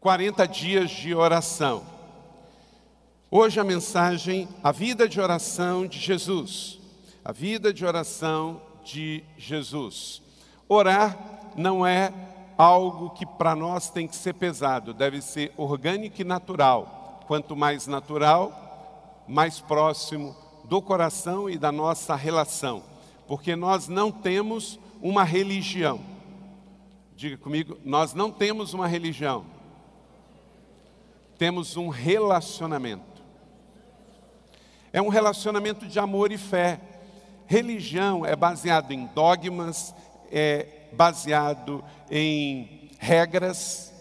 40 dias de oração. Hoje a mensagem, a vida de oração de Jesus. A vida de oração de Jesus. Orar não é algo que para nós tem que ser pesado, deve ser orgânico e natural. Quanto mais natural, mais próximo do coração e da nossa relação, porque nós não temos uma religião. Diga comigo, nós não temos uma religião. Temos um relacionamento. É um relacionamento de amor e fé. Religião é baseado em dogmas, é baseado em regras,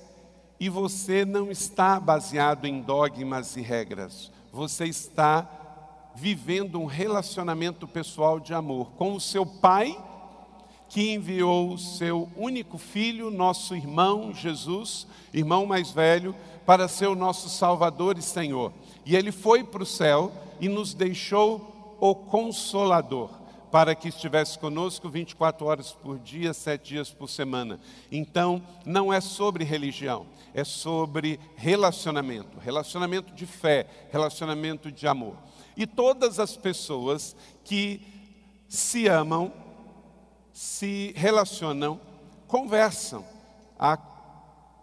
e você não está baseado em dogmas e regras. Você está vivendo um relacionamento pessoal de amor com o seu pai, que enviou o seu único filho, nosso irmão Jesus, irmão mais velho, para ser o nosso Salvador e Senhor. E ele foi para o céu e nos deixou o Consolador, para que estivesse conosco 24 horas por dia, sete dias por semana. Então, não é sobre religião, é sobre relacionamento relacionamento de fé, relacionamento de amor. E todas as pessoas que se amam, se relacionam, conversam. Há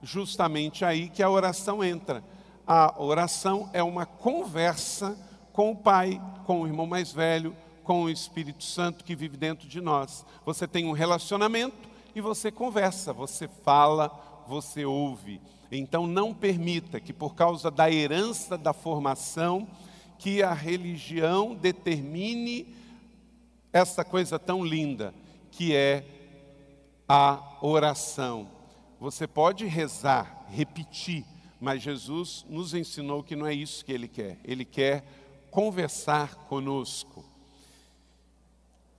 justamente aí que a oração entra. A oração é uma conversa com o Pai, com o irmão mais velho, com o Espírito Santo que vive dentro de nós. Você tem um relacionamento e você conversa, você fala, você ouve. Então não permita que por causa da herança da formação que a religião determine essa coisa tão linda que é a oração. Você pode rezar, repetir, mas Jesus nos ensinou que não é isso que ele quer. Ele quer conversar conosco.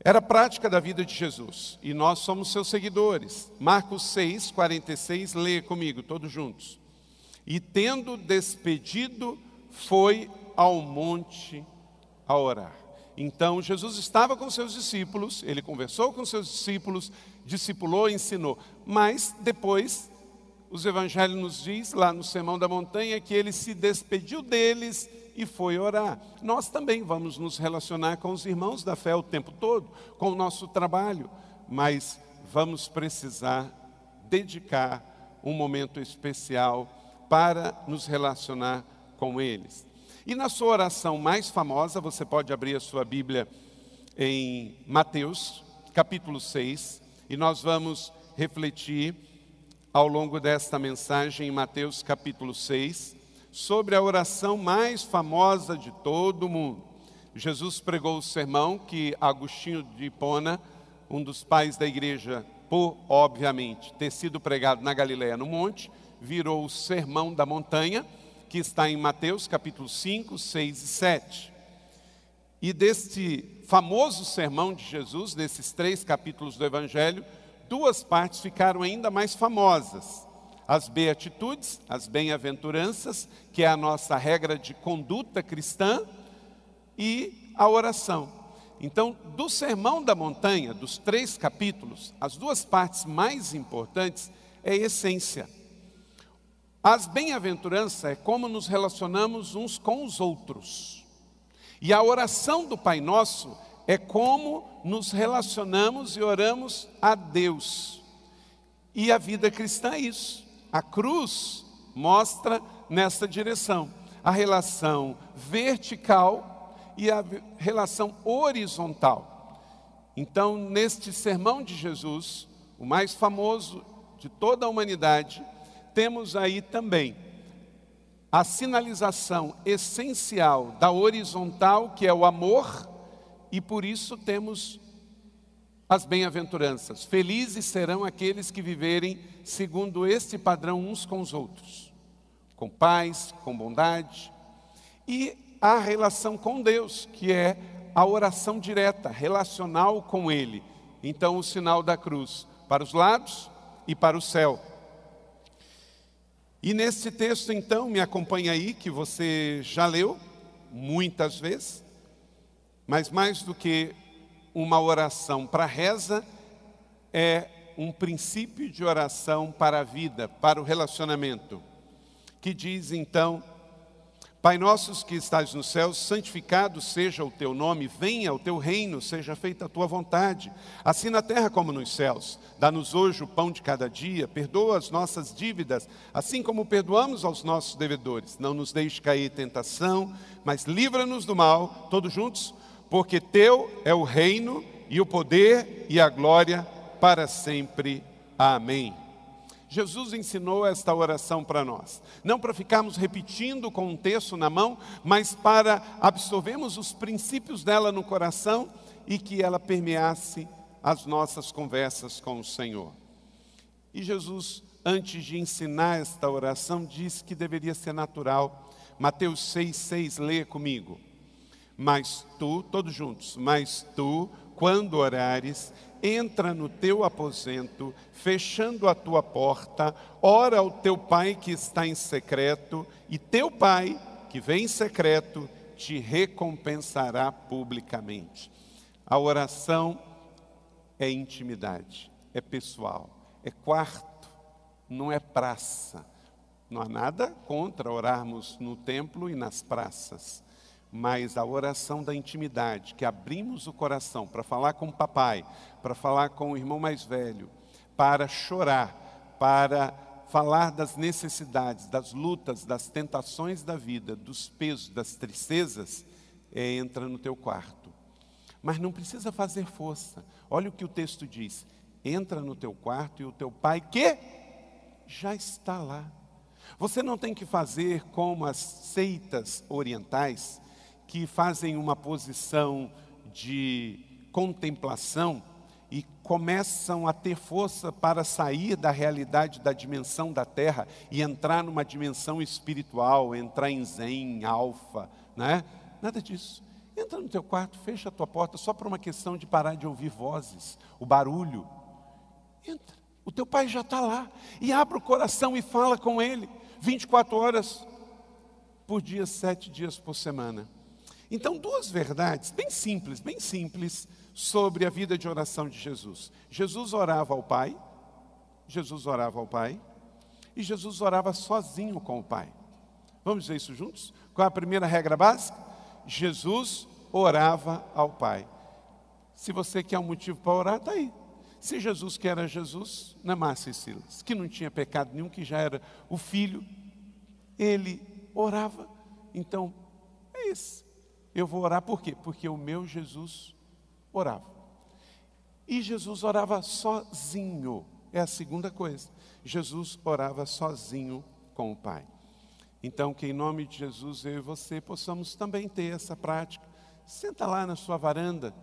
Era prática da vida de Jesus e nós somos seus seguidores. Marcos 6, 46, leia comigo, todos juntos. E tendo despedido, foi ao monte a orar. Então Jesus estava com seus discípulos, ele conversou com seus discípulos, discipulou, ensinou. Mas depois, os evangelhos nos diz lá no Sermão da Montanha que ele se despediu deles e foi orar. Nós também vamos nos relacionar com os irmãos da fé o tempo todo, com o nosso trabalho, mas vamos precisar dedicar um momento especial para nos relacionar com eles. E na sua oração mais famosa, você pode abrir a sua Bíblia em Mateus, capítulo 6, e nós vamos refletir ao longo desta mensagem em Mateus, capítulo 6, sobre a oração mais famosa de todo o mundo. Jesus pregou o sermão que Agostinho de Hipona, um dos pais da igreja, por obviamente ter sido pregado na Galileia no monte, virou o sermão da montanha que está em Mateus capítulo 5, 6 e 7. E deste famoso sermão de Jesus, desses três capítulos do Evangelho, duas partes ficaram ainda mais famosas. As beatitudes, as bem-aventuranças, que é a nossa regra de conduta cristã, e a oração. Então, do Sermão da Montanha, dos três capítulos, as duas partes mais importantes é a essência. As bem-aventuranças é como nos relacionamos uns com os outros. E a oração do Pai Nosso é como nos relacionamos e oramos a Deus. E a vida cristã é isso. A cruz mostra nessa direção a relação vertical e a relação horizontal. Então, neste sermão de Jesus, o mais famoso de toda a humanidade, temos aí também a sinalização essencial da horizontal, que é o amor, e por isso temos as bem-aventuranças. Felizes serão aqueles que viverem segundo este padrão uns com os outros, com paz, com bondade, e a relação com Deus, que é a oração direta, relacional com Ele. Então, o sinal da cruz para os lados e para o céu. E nesse texto, então, me acompanha aí, que você já leu muitas vezes, mas mais do que uma oração para reza, é um princípio de oração para a vida, para o relacionamento. que diz então: Pai nosso que estás nos céus, santificado seja o teu nome, venha o teu reino, seja feita a tua vontade, assim na terra como nos céus. Dá-nos hoje o pão de cada dia, perdoa as nossas dívidas, assim como perdoamos aos nossos devedores. Não nos deixe cair tentação, mas livra-nos do mal, todos juntos, porque teu é o reino e o poder e a glória para sempre. Amém. Jesus ensinou esta oração para nós. Não para ficarmos repetindo com um texto na mão, mas para absorvermos os princípios dela no coração e que ela permeasse as nossas conversas com o Senhor. E Jesus, antes de ensinar esta oração, disse que deveria ser natural. Mateus 6,6, leia comigo. Mas tu, todos juntos, mas tu, quando orares, entra no teu aposento, fechando a tua porta, ora ao teu pai que está em secreto, e teu pai, que vem em secreto, te recompensará publicamente. A oração é intimidade, é pessoal, é quarto, não é praça. Não há nada contra orarmos no templo e nas praças mas a oração da intimidade, que abrimos o coração para falar com o papai, para falar com o irmão mais velho, para chorar, para falar das necessidades, das lutas, das tentações da vida, dos pesos, das tristezas, é, entra no teu quarto. Mas não precisa fazer força. Olha o que o texto diz: entra no teu quarto e o teu pai que já está lá. Você não tem que fazer como as seitas orientais, que fazem uma posição de contemplação e começam a ter força para sair da realidade da dimensão da terra e entrar numa dimensão espiritual, entrar em zen, alfa, né? Nada disso. Entra no teu quarto, fecha a tua porta só por uma questão de parar de ouvir vozes, o barulho. Entra. O teu pai já está lá. E abre o coração e fala com ele. 24 horas por dia, sete dias por semana. Então, duas verdades bem simples, bem simples, sobre a vida de oração de Jesus. Jesus orava ao Pai, Jesus orava ao Pai, e Jesus orava sozinho com o Pai. Vamos dizer isso juntos? Qual é a primeira regra básica? Jesus orava ao Pai. Se você quer um motivo para orar, está aí. Se Jesus que era Jesus, na Márcia e Silas, que não tinha pecado nenhum, que já era o Filho, ele orava. Então, é isso. Eu vou orar por quê? Porque o meu Jesus orava. E Jesus orava sozinho. É a segunda coisa. Jesus orava sozinho com o Pai. Então, que em nome de Jesus eu e você possamos também ter essa prática. Senta lá na sua varanda,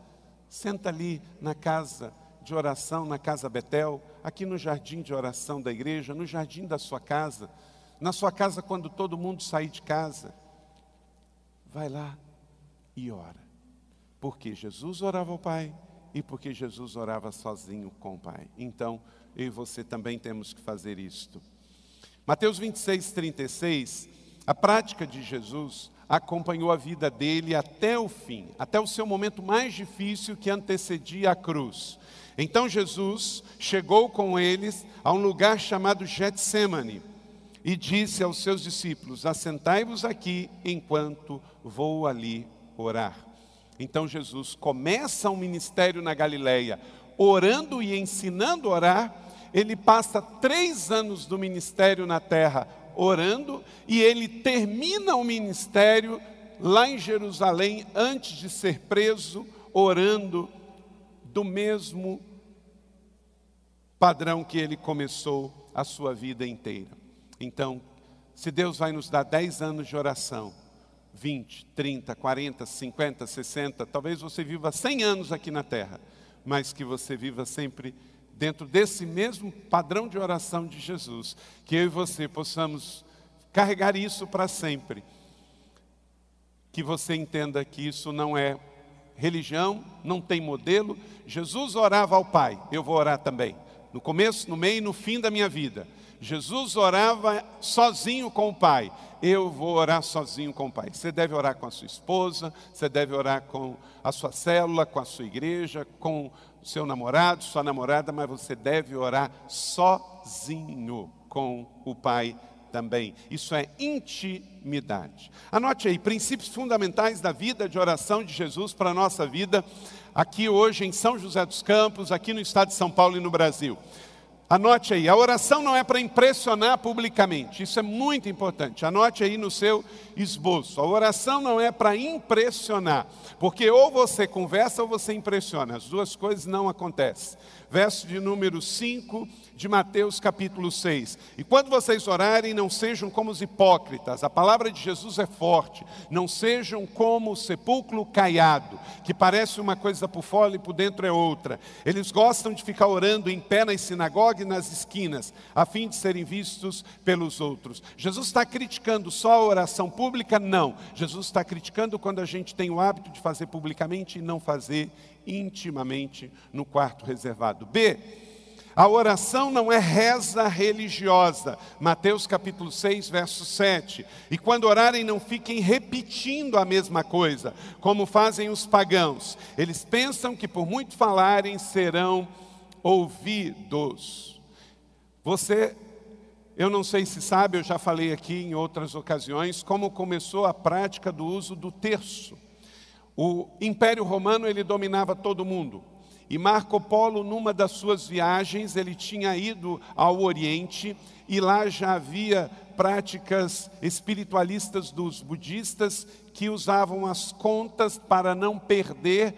senta ali na casa de oração, na casa Betel, aqui no jardim de oração da igreja, no jardim da sua casa, na sua casa quando todo mundo sair de casa. Vai lá, e ora. Porque Jesus orava ao Pai e porque Jesus orava sozinho com o Pai. Então, eu e você também temos que fazer isto. Mateus 26, 36, a prática de Jesus acompanhou a vida dele até o fim, até o seu momento mais difícil que antecedia a cruz. Então Jesus chegou com eles a um lugar chamado Getsemane e disse aos seus discípulos: Assentai-vos aqui enquanto vou ali orar. Então Jesus começa um ministério na Galileia, orando e ensinando a orar. Ele passa três anos do ministério na terra orando, e ele termina o ministério lá em Jerusalém, antes de ser preso, orando do mesmo padrão que ele começou a sua vida inteira. Então, se Deus vai nos dar dez anos de oração, 20, 30, 40, 50, 60, talvez você viva 100 anos aqui na terra, mas que você viva sempre dentro desse mesmo padrão de oração de Jesus, que eu e você possamos carregar isso para sempre. Que você entenda que isso não é religião, não tem modelo. Jesus orava ao Pai, eu vou orar também. No começo, no meio e no fim da minha vida. Jesus orava sozinho com o Pai. Eu vou orar sozinho com o Pai. Você deve orar com a sua esposa, você deve orar com a sua célula, com a sua igreja, com o seu namorado, sua namorada, mas você deve orar sozinho com o Pai também. Isso é intimidade. Anote aí, princípios fundamentais da vida de oração de Jesus para a nossa vida, aqui hoje em São José dos Campos, aqui no estado de São Paulo e no Brasil. Anote aí, a oração não é para impressionar publicamente, isso é muito importante. Anote aí no seu esboço. A oração não é para impressionar, porque ou você conversa ou você impressiona, as duas coisas não acontecem. Verso de número 5 de Mateus capítulo 6. E quando vocês orarem, não sejam como os hipócritas, a palavra de Jesus é forte, não sejam como o sepulcro caiado, que parece uma coisa por fora e por dentro é outra. Eles gostam de ficar orando em pé nas sinagogas e nas esquinas, a fim de serem vistos pelos outros. Jesus está criticando só a oração pública? Não. Jesus está criticando quando a gente tem o hábito de fazer publicamente e não fazer intimamente no quarto reservado. B a oração não é reza religiosa. Mateus capítulo 6, verso 7. E quando orarem, não fiquem repetindo a mesma coisa, como fazem os pagãos. Eles pensam que por muito falarem serão ouvidos. Você, eu não sei se sabe, eu já falei aqui em outras ocasiões, como começou a prática do uso do terço. O Império Romano, ele dominava todo mundo. E Marco Polo, numa das suas viagens, ele tinha ido ao Oriente e lá já havia práticas espiritualistas dos budistas que usavam as contas para não perder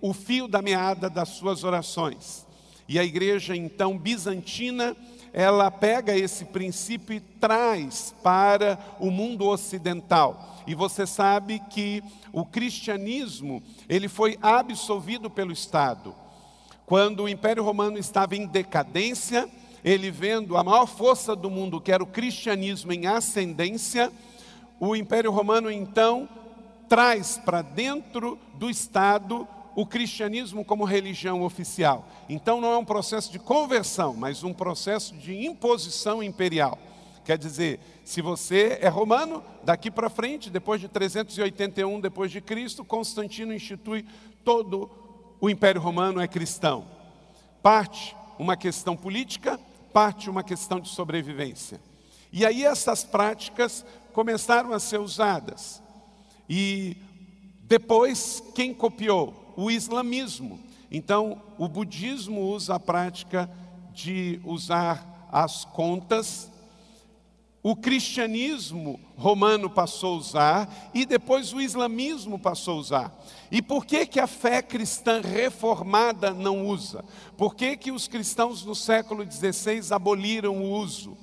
o fio da meada das suas orações. E a igreja então bizantina, ela pega esse princípio e traz para o mundo ocidental. E você sabe que o cristianismo, ele foi absolvido pelo Estado. Quando o Império Romano estava em decadência, ele vendo a maior força do mundo, que era o cristianismo em ascendência, o Império Romano então traz para dentro do Estado o cristianismo como religião oficial. Então não é um processo de conversão, mas um processo de imposição imperial. Quer dizer, se você é romano, daqui para frente, depois de 381 depois de Cristo, Constantino institui todo o Império Romano é cristão. Parte uma questão política, parte uma questão de sobrevivência. E aí essas práticas começaram a ser usadas. E depois, quem copiou? O islamismo. Então, o budismo usa a prática de usar as contas o cristianismo romano passou a usar e depois o islamismo passou a usar. E por que, que a fé cristã reformada não usa? Por que, que os cristãos no século XVI aboliram o uso?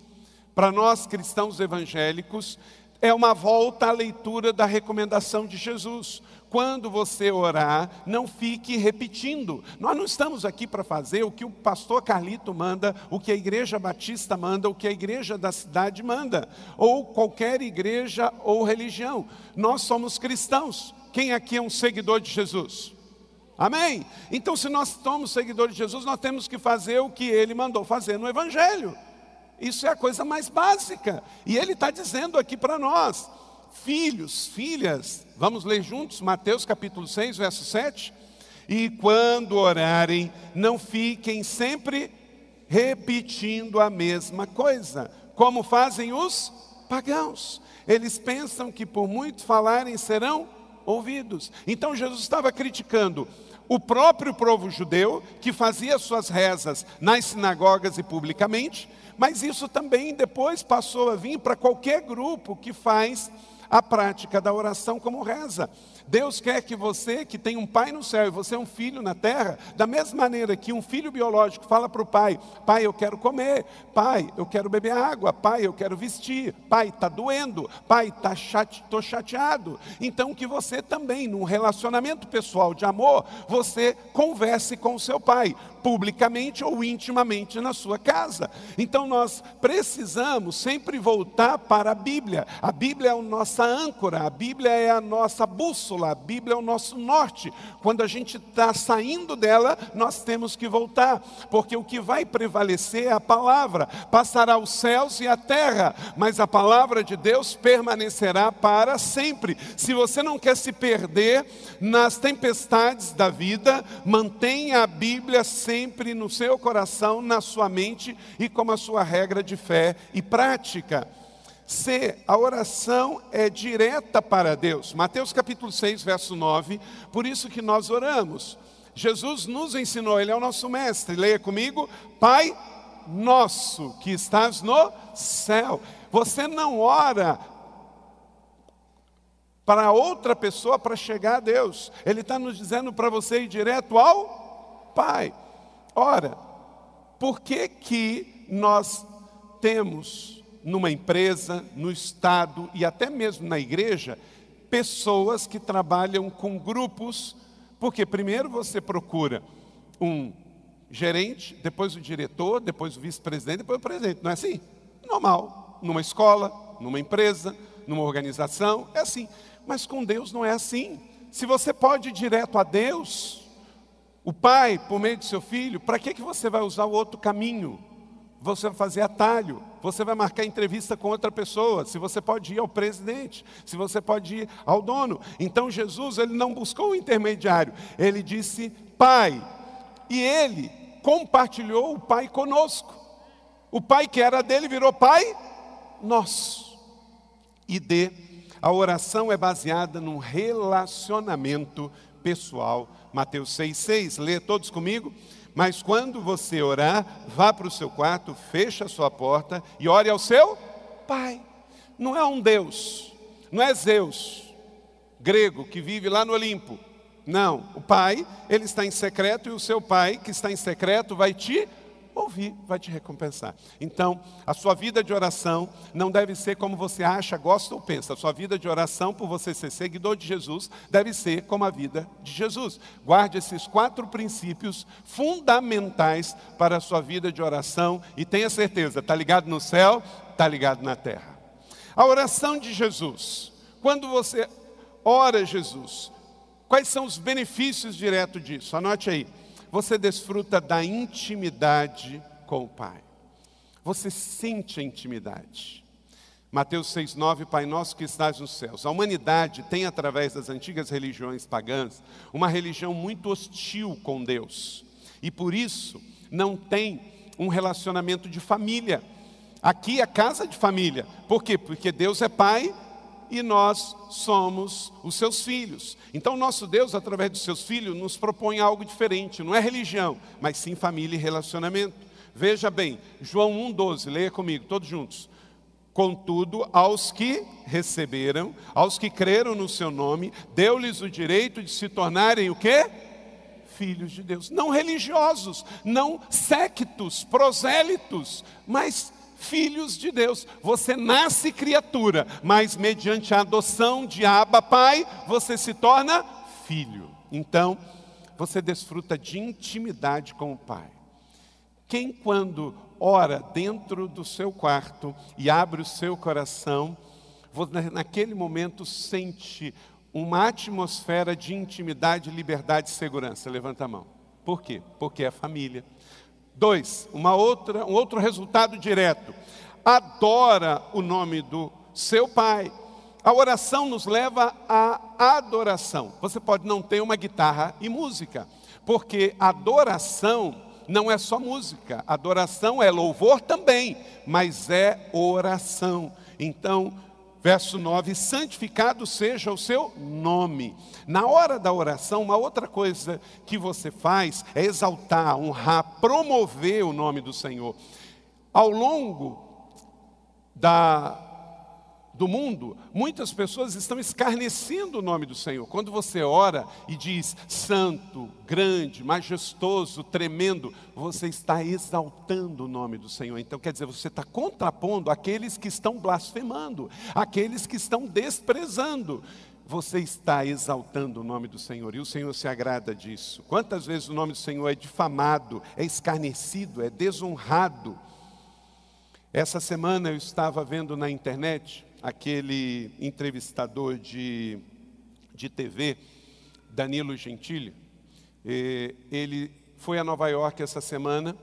Para nós cristãos evangélicos, é uma volta à leitura da recomendação de Jesus quando você orar, não fique repetindo. Nós não estamos aqui para fazer o que o pastor Carlito manda, o que a igreja batista manda, o que a igreja da cidade manda, ou qualquer igreja ou religião. Nós somos cristãos. Quem aqui é um seguidor de Jesus? Amém? Então, se nós somos seguidores de Jesus, nós temos que fazer o que ele mandou fazer no Evangelho. Isso é a coisa mais básica. E ele está dizendo aqui para nós: filhos, filhas, vamos ler juntos Mateus capítulo 6, verso 7. E quando orarem, não fiquem sempre repetindo a mesma coisa, como fazem os pagãos. Eles pensam que por muito falarem serão ouvidos. Então Jesus estava criticando o próprio povo judeu, que fazia suas rezas nas sinagogas e publicamente, mas isso também depois passou a vir para qualquer grupo que faz a prática da oração como reza. Deus quer que você, que tem um pai no céu e você é um filho na terra, da mesma maneira que um filho biológico fala para o pai: Pai, eu quero comer, pai, eu quero beber água, pai, eu quero vestir, pai, está doendo, pai, estou tá chate, chateado. Então, que você também, num relacionamento pessoal de amor, você converse com o seu pai, publicamente ou intimamente na sua casa. Então, nós precisamos sempre voltar para a Bíblia. A Bíblia é a nossa âncora, a Bíblia é a nossa bússola bússola, a Bíblia é o nosso norte. Quando a gente está saindo dela, nós temos que voltar, porque o que vai prevalecer é a palavra. Passará os céus e a terra, mas a palavra de Deus permanecerá para sempre. Se você não quer se perder nas tempestades da vida, mantenha a Bíblia sempre no seu coração, na sua mente e como a sua regra de fé e prática. C, a oração é direta para Deus. Mateus capítulo 6, verso 9. Por isso que nós oramos. Jesus nos ensinou, ele é o nosso mestre. Leia comigo: Pai nosso que estás no céu. Você não ora para outra pessoa para chegar a Deus. Ele está nos dizendo para você ir direto ao Pai. Ora, por que que nós temos numa empresa, no Estado e até mesmo na igreja, pessoas que trabalham com grupos, porque primeiro você procura um gerente, depois o diretor, depois o vice-presidente, depois o presidente, não é assim? Normal, numa escola, numa empresa, numa organização, é assim. Mas com Deus não é assim. Se você pode ir direto a Deus, o Pai, por meio do seu filho, para que, que você vai usar o outro caminho? Você vai fazer atalho, você vai marcar entrevista com outra pessoa, se você pode ir ao presidente, se você pode ir ao dono. Então Jesus, ele não buscou um intermediário, ele disse Pai, e ele compartilhou o Pai conosco. O Pai que era dele virou Pai nosso. E D, a oração é baseada num relacionamento pessoal. Mateus 6,6, lê todos comigo. Mas quando você orar, vá para o seu quarto, feche a sua porta e ore ao seu Pai. Não é um Deus, não é Zeus, grego, que vive lá no Olimpo. Não, o Pai, ele está em secreto e o seu Pai, que está em secreto, vai te ouvir, vai te recompensar. Então, a sua vida de oração não deve ser como você acha, gosta ou pensa. A sua vida de oração, por você ser seguidor de Jesus, deve ser como a vida de Jesus. Guarde esses quatro princípios fundamentais para a sua vida de oração e tenha certeza, está ligado no céu, está ligado na terra. A oração de Jesus. Quando você ora Jesus, quais são os benefícios diretos disso? Anote aí você desfruta da intimidade com o Pai. Você sente a intimidade. Mateus 6,9, Pai nosso que estás nos céus. A humanidade tem, através das antigas religiões pagãs, uma religião muito hostil com Deus. E por isso não tem um relacionamento de família. Aqui é casa de família. Por quê? Porque Deus é Pai e nós somos os seus filhos. Então, nosso Deus, através dos seus filhos, nos propõe algo diferente, não é religião, mas sim família e relacionamento. Veja bem, João 1,12, leia comigo, todos juntos. Contudo, aos que receberam, aos que creram no seu nome, deu-lhes o direito de se tornarem o quê? Filhos de Deus. Não religiosos, não sectos, prosélitos, mas filhos de Deus. Você nasce criatura, mas mediante a adoção de Abba Pai, você se torna filho. Então, você desfruta de intimidade com o Pai. Quem, quando ora dentro do seu quarto e abre o seu coração, naquele momento sente uma atmosfera de intimidade, liberdade e segurança. Levanta a mão. Por quê? Porque é família. Dois, uma outra, um outro resultado direto. Adora o nome do seu pai. A oração nos leva à adoração. Você pode não ter uma guitarra e música, porque adoração não é só música, adoração é louvor também, mas é oração. Então, Verso 9: santificado seja o seu nome. Na hora da oração, uma outra coisa que você faz é exaltar, honrar, promover o nome do Senhor. Ao longo da do mundo, muitas pessoas estão escarnecendo o nome do Senhor. Quando você ora e diz santo, grande, majestoso, tremendo, você está exaltando o nome do Senhor. Então, quer dizer, você está contrapondo aqueles que estão blasfemando, aqueles que estão desprezando. Você está exaltando o nome do Senhor e o Senhor se agrada disso. Quantas vezes o nome do Senhor é difamado, é escarnecido, é desonrado? Essa semana eu estava vendo na internet aquele entrevistador de, de TV, Danilo Gentili, ele foi a Nova York essa semana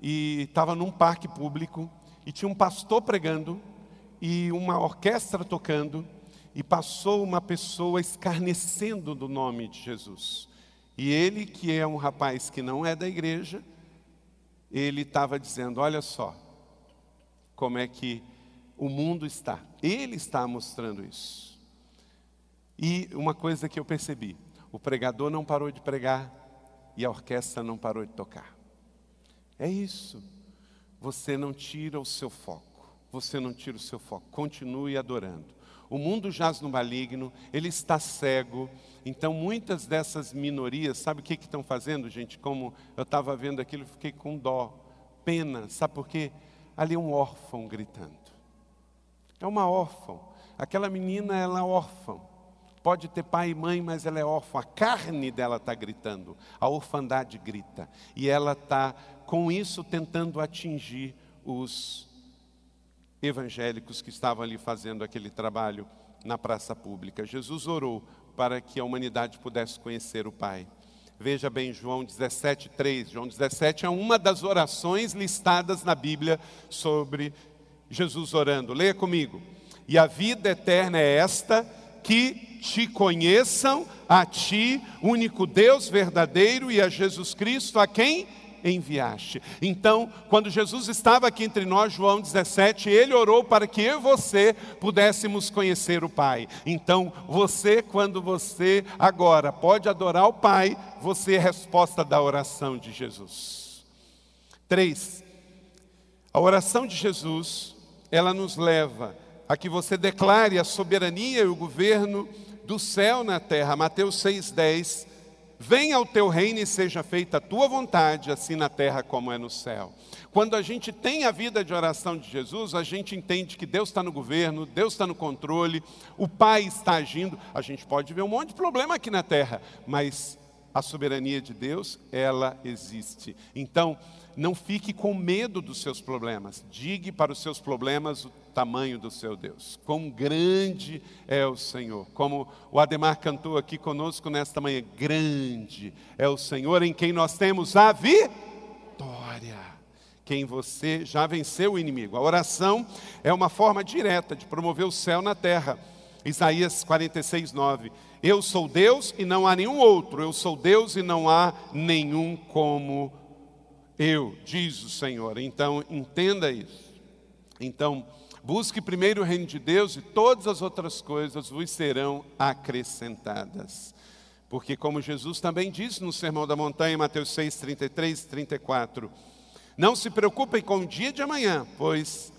e estava num parque público e tinha um pastor pregando e uma orquestra tocando e passou uma pessoa escarnecendo do nome de Jesus. E ele, que é um rapaz que não é da igreja, ele estava dizendo: Olha só, como é que O mundo está. Ele está mostrando isso. E uma coisa que eu percebi: o pregador não parou de pregar e a orquestra não parou de tocar. É isso. Você não tira o seu foco. Você não tira o seu foco. Continue adorando. O mundo jaz no maligno, ele está cego. Então, muitas dessas minorias, sabe o que, que estão fazendo, gente? Como eu estava vendo aquilo, fiquei com dó, pena. Sabe por quê? Ali um órfão gritando. É uma órfã. Aquela menina, ela é órfã. Pode ter pai e mãe, mas ela é órfã. A carne dela está gritando. A orfandade grita. E ela está, com isso, tentando atingir os evangélicos que estavam ali fazendo aquele trabalho na praça pública. Jesus orou para que a humanidade pudesse conhecer o Pai. Veja bem, João 17, 3. João 17 é uma das orações listadas na Bíblia sobre Jesus orando. Leia comigo. E a vida eterna é esta, que te conheçam, a ti, único Deus verdadeiro, e a Jesus Cristo, a quem enviaste. Então, quando Jesus estava aqui entre nós, João 17, ele orou para que eu e você pudéssemos conhecer o Pai. Então, você, quando você agora pode adorar o Pai, você é resposta da oração de Jesus. Três, a oração de Jesus, ela nos leva a que você declare a soberania e o governo do céu na terra. Mateus 6,10 Venha o teu reino e seja feita a tua vontade, assim na terra como é no céu. Quando a gente tem a vida de oração de Jesus, a gente entende que Deus está no governo, Deus está no controle, o Pai está agindo. A gente pode ver um monte de problema aqui na terra, mas a soberania de Deus, ela existe. Então, não fique com medo dos seus problemas. Diga para os seus problemas o tamanho do seu Deus. Quão grande é o Senhor. Como o Ademar cantou aqui conosco nesta manhã, grande é o Senhor em quem nós temos a vitória. Quem você já venceu o inimigo. A oração é uma forma direta de promover o céu na terra. Isaías 46, 9. Eu sou Deus e não há nenhum outro. Eu sou Deus e não há nenhum como eu, diz o Senhor. Então, entenda isso. Então, busque primeiro o reino de Deus e todas as outras coisas vos serão acrescentadas. Porque, como Jesus também disse no Sermão da Montanha, Mateus 6, 33 e 34, não se preocupem com o dia de amanhã, pois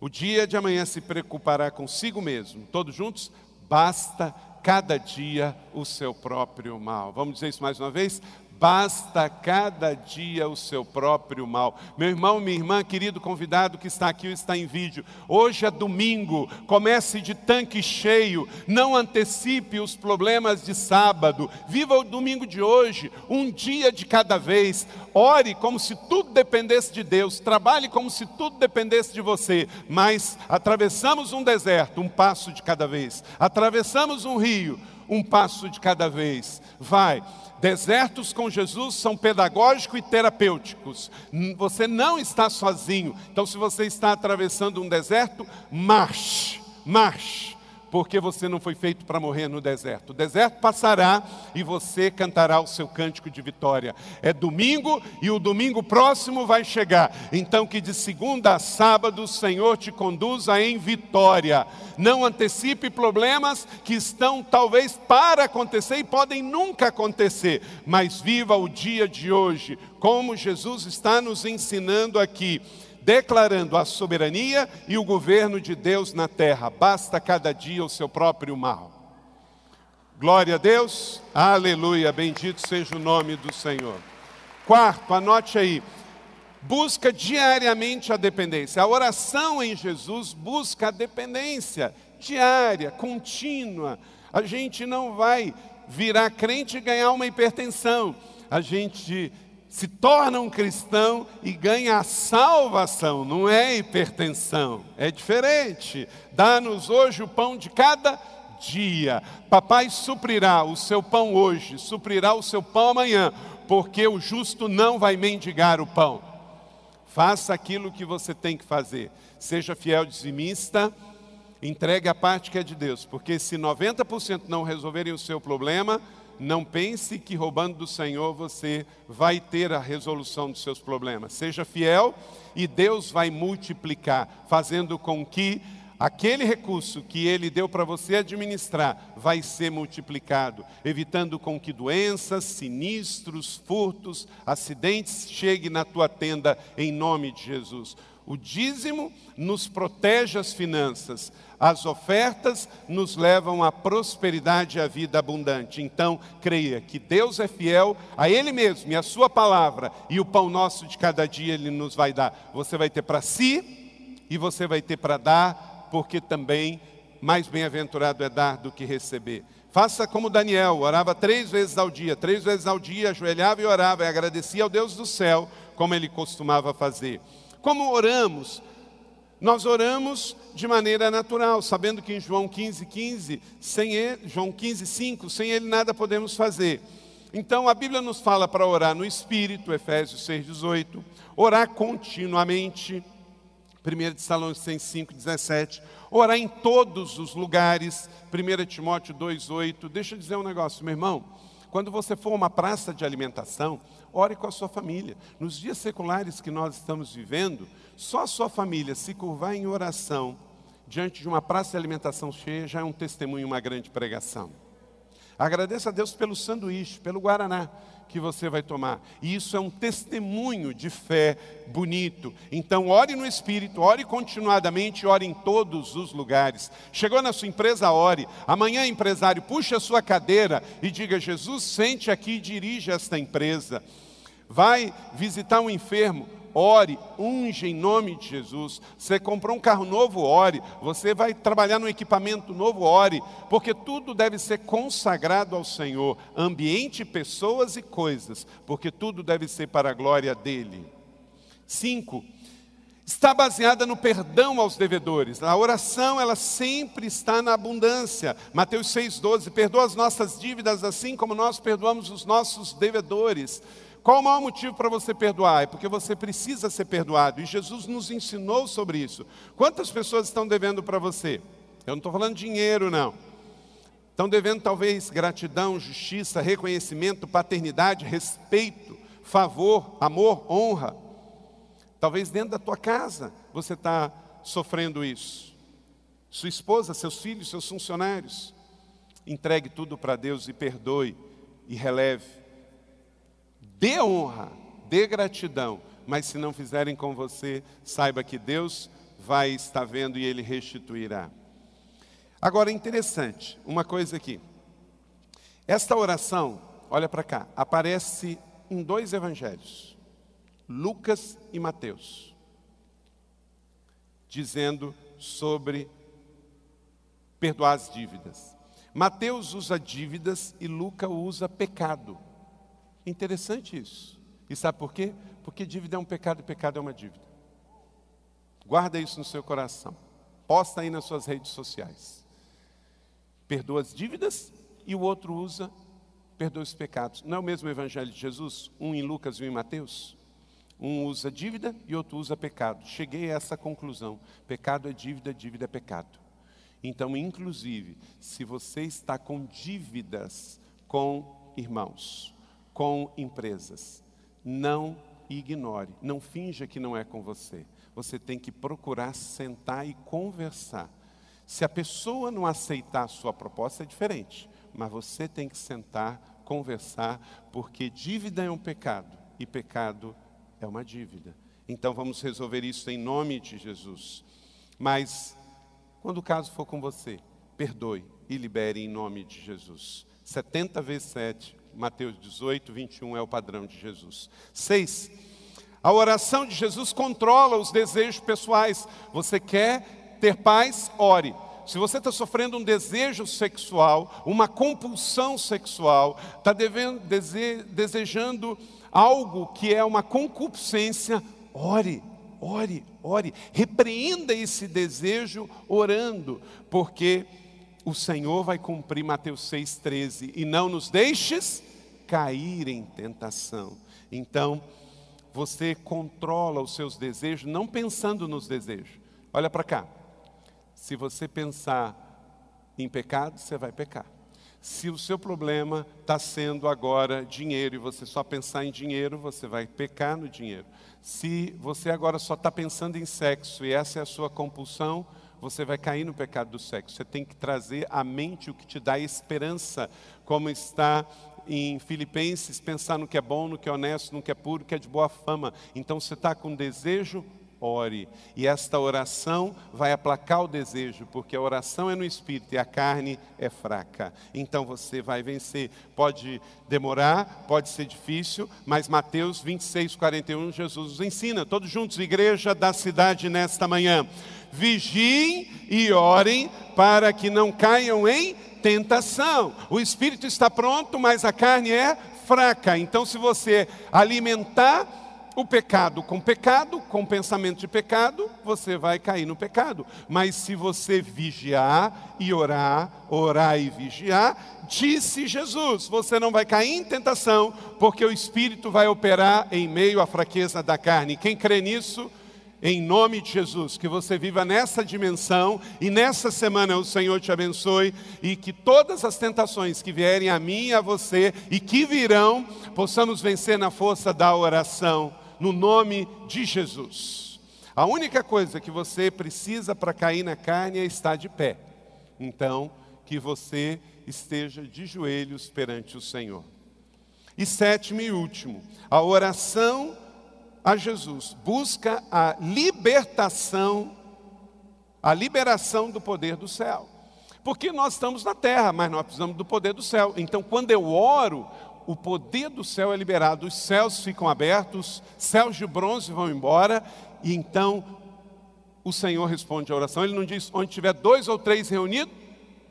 o dia de amanhã se preocupará consigo mesmo. Todos juntos? Basta cada dia o seu próprio mal. Vamos dizer isso mais uma vez? Basta cada dia o seu próprio mal. Meu irmão, minha irmã, querido convidado que está aqui ou está em vídeo, hoje é domingo, comece de tanque cheio, não antecipe os problemas de sábado, viva o domingo de hoje, um dia de cada vez, ore como se tudo dependesse de Deus, trabalhe como se tudo dependesse de você, mas atravessamos um deserto, um passo de cada vez, atravessamos um rio, um passo de cada vez, vai. Desertos com Jesus são pedagógicos e terapêuticos. Você não está sozinho. Então, se você está atravessando um deserto, marche, marche porque você não foi feito para morrer no deserto. O deserto passará e você cantará o seu cântico de vitória. É domingo e o domingo próximo vai chegar. Então, que de segunda a sábado o Senhor te conduza em vitória. Não antecipe problemas que estão talvez para acontecer e podem nunca acontecer, mas viva o dia de hoje, como Jesus está nos ensinando aqui declarando a soberania e o governo de Deus na terra. Basta cada dia o seu próprio mal. Glória a Deus, aleluia, bendito seja o nome do Senhor. Quarto, anote aí, busca diariamente a dependência. A oração em Jesus busca a dependência diária, contínua. A gente não vai virar crente e ganhar uma hipertensão. A gente se torna um cristão e ganha a salvação, não é hipertensão, é diferente. Dá-nos hoje o pão de cada dia. Papai suprirá o seu pão hoje, suprirá o seu pão amanhã, porque o justo não vai mendigar o pão. Faça aquilo que você tem que fazer. Seja fiel dizimista, entregue a parte que é de Deus, porque se 90% não resolverem o seu problema, não pense que roubando do Senhor você vai ter a resolução dos seus problemas. Seja fiel e Deus vai multiplicar, fazendo com que aquele recurso que ele deu para você administrar vai ser multiplicado, evitando com que doenças, sinistros, furtos, acidentes cheguem na tua tenda em nome de Jesus. O dízimo nos protege as finanças, as ofertas nos levam à prosperidade e à vida abundante. Então, creia que Deus é fiel a Ele mesmo e a Sua palavra, e o pão nosso de cada dia Ele nos vai dar. Você vai ter para si e você vai ter para dar, porque também mais bem-aventurado é dar do que receber. Faça como Daniel, orava três vezes ao dia, três vezes ao dia, ajoelhava e orava e agradecia ao Deus do céu, como ele costumava fazer. Como oramos? Nós oramos de maneira natural, sabendo que em João 15, 15, sem ele, João 15, 5, sem ele nada podemos fazer. Então a Bíblia nos fala para orar no Espírito, Efésios 6, 18, orar continuamente, 1 Tessalonicenses 5, 17, orar em todos os lugares, 1 Timóteo 2, 8. Deixa eu dizer um negócio, meu irmão, quando você for a uma praça de alimentação, ore com a sua família. Nos dias seculares que nós estamos vivendo, só a sua família se curvar em oração diante de uma praça de alimentação cheia já é um testemunho, uma grande pregação. Agradeça a Deus pelo sanduíche, pelo guaraná que você vai tomar. E isso é um testemunho de fé bonito. Então, ore no Espírito, ore continuadamente, ore em todos os lugares. Chegou na sua empresa, ore. Amanhã, empresário, puxe a sua cadeira e diga: Jesus, sente aqui e dirige esta empresa vai visitar um enfermo, ore, unge em nome de Jesus. Você comprou um carro novo, ore. Você vai trabalhar num equipamento novo, ore. Porque tudo deve ser consagrado ao Senhor, ambiente, pessoas e coisas, porque tudo deve ser para a glória dele. Cinco, está baseada no perdão aos devedores. A oração, ela sempre está na abundância. Mateus 6,12, perdoa as nossas dívidas assim como nós perdoamos os nossos devedores. Qual o maior motivo para você perdoar? É porque você precisa ser perdoado. E Jesus nos ensinou sobre isso. Quantas pessoas estão devendo para você? Eu não estou falando dinheiro, não. Estão devendo talvez gratidão, justiça, reconhecimento, paternidade, respeito, favor, amor, honra. Talvez dentro da tua casa você está sofrendo isso. Sua esposa, seus filhos, seus funcionários. Entregue tudo para Deus e perdoe e releve dê honra, dê gratidão, mas se não fizerem com você, saiba que Deus vai estar vendo e Ele restituirá. Agora, interessante, uma coisa aqui. Esta oração, olha para cá, aparece em dois evangelhos, Lucas e Mateus, dizendo sobre perdoar as dívidas. Mateus usa dívidas e Lucas usa pecado. Interessante isso. E sabe por quê? Porque dívida é um pecado e pecado é uma dívida. Guarda isso no seu coração. Posta aí nas suas redes sociais. Perdoa as dívidas e o outro usa perdoa os pecados. Não é o mesmo evangelho de Jesus? Um em Lucas e um em Mateus? Um usa dívida e outro usa pecado. Cheguei a essa conclusão. Pecado é dívida, dívida é pecado. Então, inclusive, se você está com dívidas com irmãos, com empresas. Não ignore, não finja que não é com você. Você tem que procurar sentar e conversar. Se a pessoa não aceitar a sua proposta, é diferente. Mas você tem que sentar, conversar, porque dívida é um pecado e pecado é uma dívida. Então vamos resolver isso em nome de Jesus. Mas, quando o caso for com você, perdoe e libere em nome de Jesus. 70 vezes 7, Mateus 18, 21 é o padrão de Jesus. 6. A oração de Jesus controla os desejos pessoais. Você quer ter paz? Ore. Se você está sofrendo um desejo sexual, uma compulsão sexual, está dese, desejando algo que é uma concupiscência, ore, ore, ore. Repreenda esse desejo orando, porque o Senhor vai cumprir Mateus 6,13. E não nos deixes cair em tentação. Então, você controla os seus desejos, não pensando nos desejos. Olha para cá. Se você pensar em pecado, você vai pecar. Se o seu problema está sendo agora dinheiro e você só pensar em dinheiro, você vai pecar no dinheiro. Se você agora só está pensando em sexo e essa é a sua compulsão, você vai cair no pecado do sexo. Você tem que trazer à mente o que te dá esperança, como está em Filipenses, pensar no que é bom, no que é honesto, no que é puro, no que é de boa fama. Então você está com desejo, ore. E esta oração vai aplacar o desejo, porque a oração é no espírito e a carne é fraca. Então você vai vencer. Pode demorar, pode ser difícil, mas Mateus 26, 41, Jesus nos ensina. Todos juntos, igreja da cidade nesta manhã. Vigiem e orem para que não caiam em tentação. O espírito está pronto, mas a carne é fraca. Então, se você alimentar o pecado com pecado, com pensamento de pecado, você vai cair no pecado. Mas se você vigiar e orar, orar e vigiar, disse Jesus, você não vai cair em tentação, porque o Espírito vai operar em meio à fraqueza da carne. Quem crê nisso, em nome de Jesus, que você viva nessa dimensão e nessa semana o Senhor te abençoe e que todas as tentações que vierem a mim e a você e que virão, possamos vencer na força da oração no nome de Jesus. A única coisa que você precisa para cair na carne é estar de pé. Então, que você esteja de joelhos perante o Senhor. E sétimo e último, a oração a Jesus busca a libertação, a liberação do poder do céu. Porque nós estamos na terra, mas nós precisamos do poder do céu. Então, quando eu oro, o poder do céu é liberado, os céus ficam abertos, céus de bronze vão embora, e então o Senhor responde a oração. Ele não diz, onde tiver dois ou três reunidos,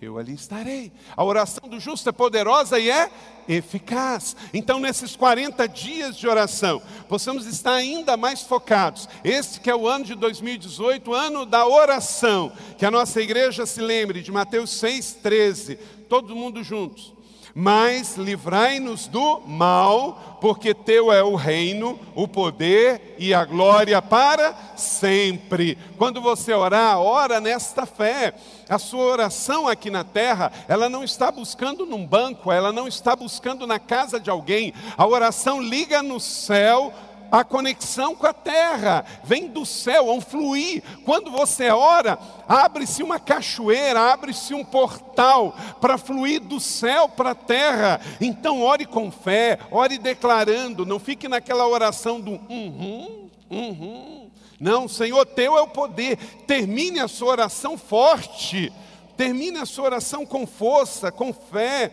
eu ali estarei. A oração do justo é poderosa e é eficaz. Então, nesses 40 dias de oração, possamos estar ainda mais focados. Este que é o ano de 2018, ano da oração. Que a nossa igreja se lembre de Mateus 6,13. Todo mundo juntos mas livrai-nos do mal, porque teu é o reino, o poder e a glória para sempre. Quando você orar, ora nesta fé. A sua oração aqui na terra, ela não está buscando num banco, ela não está buscando na casa de alguém. A oração liga no céu a conexão com a terra, vem do céu, é um fluir. Quando você ora, abre-se uma cachoeira, abre-se um portal para fluir do céu para a terra. Então, ore com fé, ore declarando, não fique naquela oração do uhum, uhum. Não, Senhor, teu é o poder. Termine a sua oração forte, termine a sua oração com força, com fé.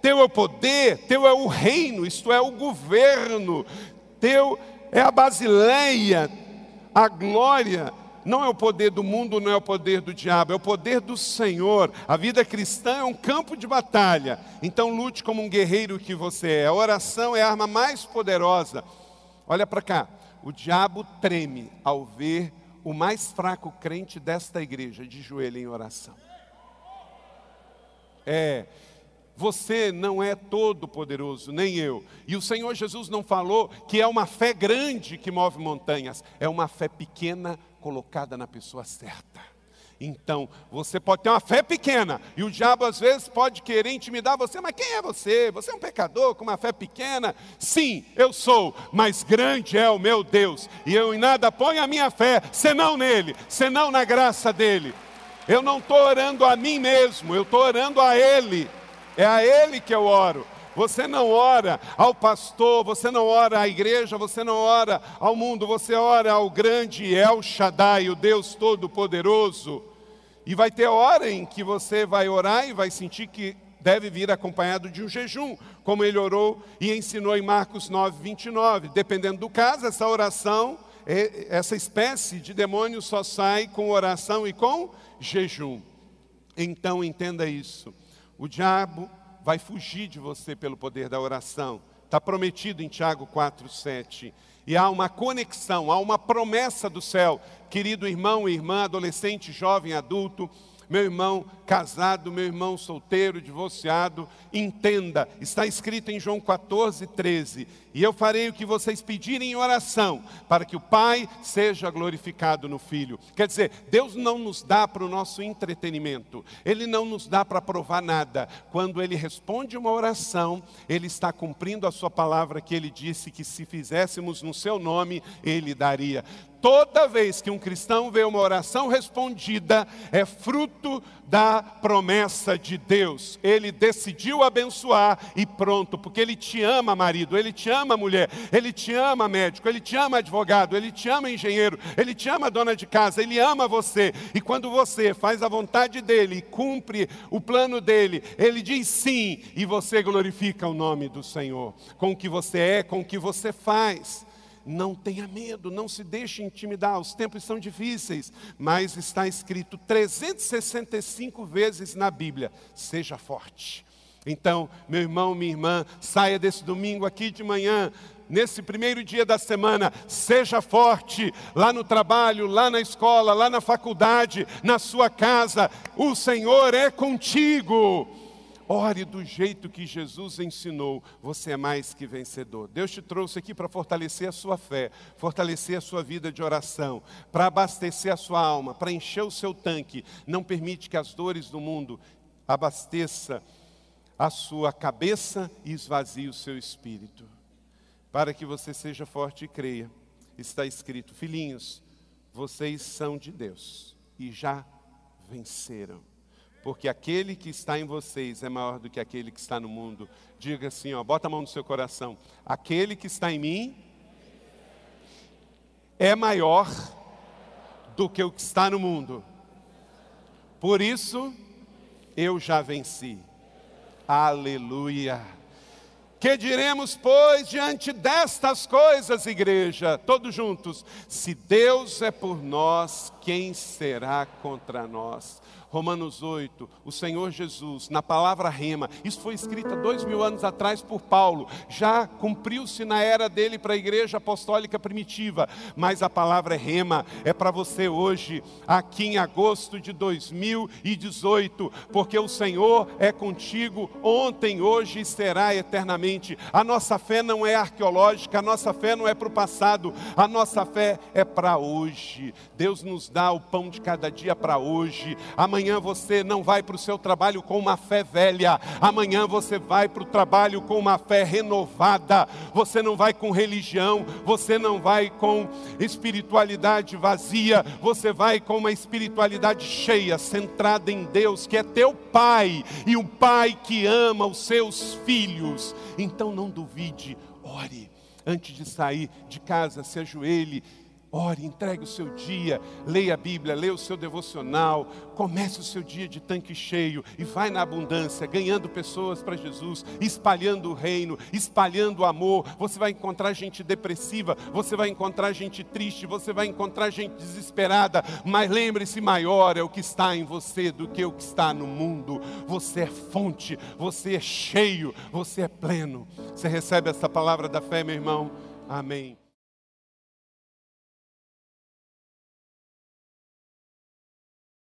Teu é o poder, teu é o reino, isto é o governo, teu é a basileia, a glória. Não é o poder do mundo, não é o poder do diabo, é o poder do Senhor. A vida cristã é um campo de batalha. Então lute como um guerreiro que você é. A oração é a arma mais poderosa. Olha para cá. O diabo treme ao ver o mais fraco crente desta igreja de joelho em oração. É, você não é todo poderoso, nem eu. E o Senhor Jesus não falou que é uma fé grande que move montanhas, é uma fé pequena colocada na pessoa certa. Então, você pode ter uma fé pequena, e o diabo às vezes pode querer intimidar você, mas quem é você? Você é um pecador com uma fé pequena? Sim, eu sou, mas grande é o meu Deus, e eu em nada ponho a minha fé, senão nele, senão na graça dele. Eu não estou orando a mim mesmo, eu estou orando a Ele. É a Ele que eu oro. Você não ora ao pastor, você não ora à igreja, você não ora ao mundo, você ora ao grande El Shaddai, o Deus Todo-Poderoso. E vai ter hora em que você vai orar e vai sentir que deve vir acompanhado de um jejum, como ele orou e ensinou em Marcos 9, 29. Dependendo do caso, essa oração, essa espécie de demônio só sai com oração e com jejum. Então entenda isso. O diabo vai fugir de você pelo poder da oração. Está prometido em Tiago 4,7. E há uma conexão, há uma promessa do céu. Querido irmão e irmã, adolescente, jovem, adulto, meu irmão casado, meu irmão solteiro, divorciado, entenda, está escrito em João 14, 13: E eu farei o que vocês pedirem em oração, para que o Pai seja glorificado no Filho. Quer dizer, Deus não nos dá para o nosso entretenimento, Ele não nos dá para provar nada. Quando Ele responde uma oração, Ele está cumprindo a Sua palavra que Ele disse que se fizéssemos no Seu nome, Ele daria. Toda vez que um cristão vê uma oração respondida, é fruto da promessa de Deus. Ele decidiu abençoar e pronto, porque Ele te ama, marido, Ele te ama, mulher, Ele te ama, médico, Ele te ama, advogado, Ele te ama, engenheiro, Ele te ama, dona de casa, Ele ama você. E quando você faz a vontade dEle cumpre o plano dEle, Ele diz sim e você glorifica o nome do Senhor, com o que você é, com o que você faz. Não tenha medo, não se deixe intimidar. Os tempos são difíceis, mas está escrito 365 vezes na Bíblia: seja forte. Então, meu irmão, minha irmã, saia desse domingo aqui de manhã nesse primeiro dia da semana, seja forte lá no trabalho, lá na escola, lá na faculdade, na sua casa. O Senhor é contigo. Ore do jeito que Jesus ensinou, você é mais que vencedor. Deus te trouxe aqui para fortalecer a sua fé, fortalecer a sua vida de oração, para abastecer a sua alma, para encher o seu tanque. Não permite que as dores do mundo abasteça a sua cabeça e esvazie o seu espírito. Para que você seja forte e creia. Está escrito: Filhinhos, vocês são de Deus e já venceram porque aquele que está em vocês é maior do que aquele que está no mundo. Diga assim, ó, bota a mão no seu coração. Aquele que está em mim é maior do que o que está no mundo. Por isso eu já venci. Aleluia. Que diremos, pois, diante destas coisas, igreja, todos juntos? Se Deus é por nós, quem será contra nós? Romanos 8, o Senhor Jesus, na palavra rema, isso foi escrito dois mil anos atrás por Paulo, já cumpriu-se na era dele para a igreja apostólica primitiva, mas a palavra rema é para você hoje, aqui em agosto de 2018, porque o Senhor é contigo ontem, hoje e será eternamente. A nossa fé não é arqueológica, a nossa fé não é para o passado, a nossa fé é para hoje. Deus nos dá o pão de cada dia para hoje. Amanhã Amanhã você não vai para o seu trabalho com uma fé velha. Amanhã você vai para o trabalho com uma fé renovada. Você não vai com religião, você não vai com espiritualidade vazia. Você vai com uma espiritualidade cheia, centrada em Deus, que é teu Pai e um Pai que ama os seus filhos. Então não duvide, ore. Antes de sair de casa, se ajoelhe Ore, entregue o seu dia, leia a Bíblia, leia o seu devocional, comece o seu dia de tanque cheio e vai na abundância, ganhando pessoas para Jesus, espalhando o reino, espalhando o amor. Você vai encontrar gente depressiva, você vai encontrar gente triste, você vai encontrar gente desesperada, mas lembre-se: maior é o que está em você do que o que está no mundo. Você é fonte, você é cheio, você é pleno. Você recebe essa palavra da fé, meu irmão? Amém.